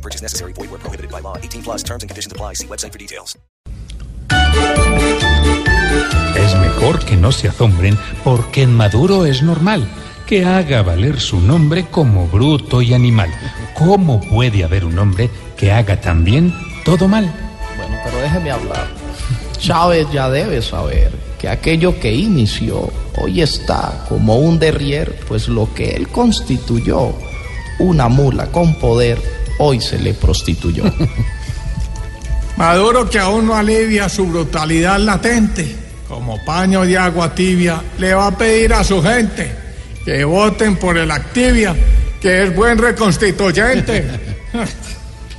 No purchase necessary. Void where prohibited by law. 18 plus terms and conditions apply. See website for details. Es mejor que no se asombren porque en Maduro es normal que haga valer su nombre como bruto y animal. ¿Cómo puede haber un hombre que haga también todo mal? Bueno, pero déjeme hablar. Chávez ya debe saber que aquello que inició hoy está como un derrier, pues lo que él constituyó, una mula con poder, hoy se le prostituyó. Maduro que aún no alivia su brutalidad latente, como paño de agua tibia, le va a pedir a su gente que voten por el Activia, que es buen reconstituyente.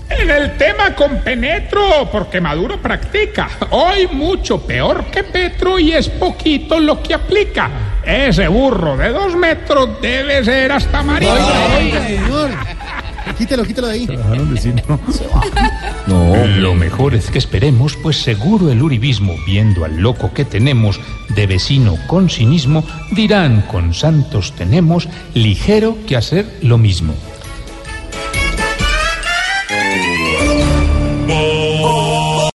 En el tema con Penetro, porque Maduro practica. Hoy mucho peor que Petro y es poquito lo que aplica. Ese burro de dos metros debe ser hasta marido. Quítelo, quítelo de ahí. No, lo mejor es que esperemos, pues seguro el uribismo, viendo al loco que tenemos de vecino con cinismo, dirán con santos tenemos ligero que hacer lo mismo.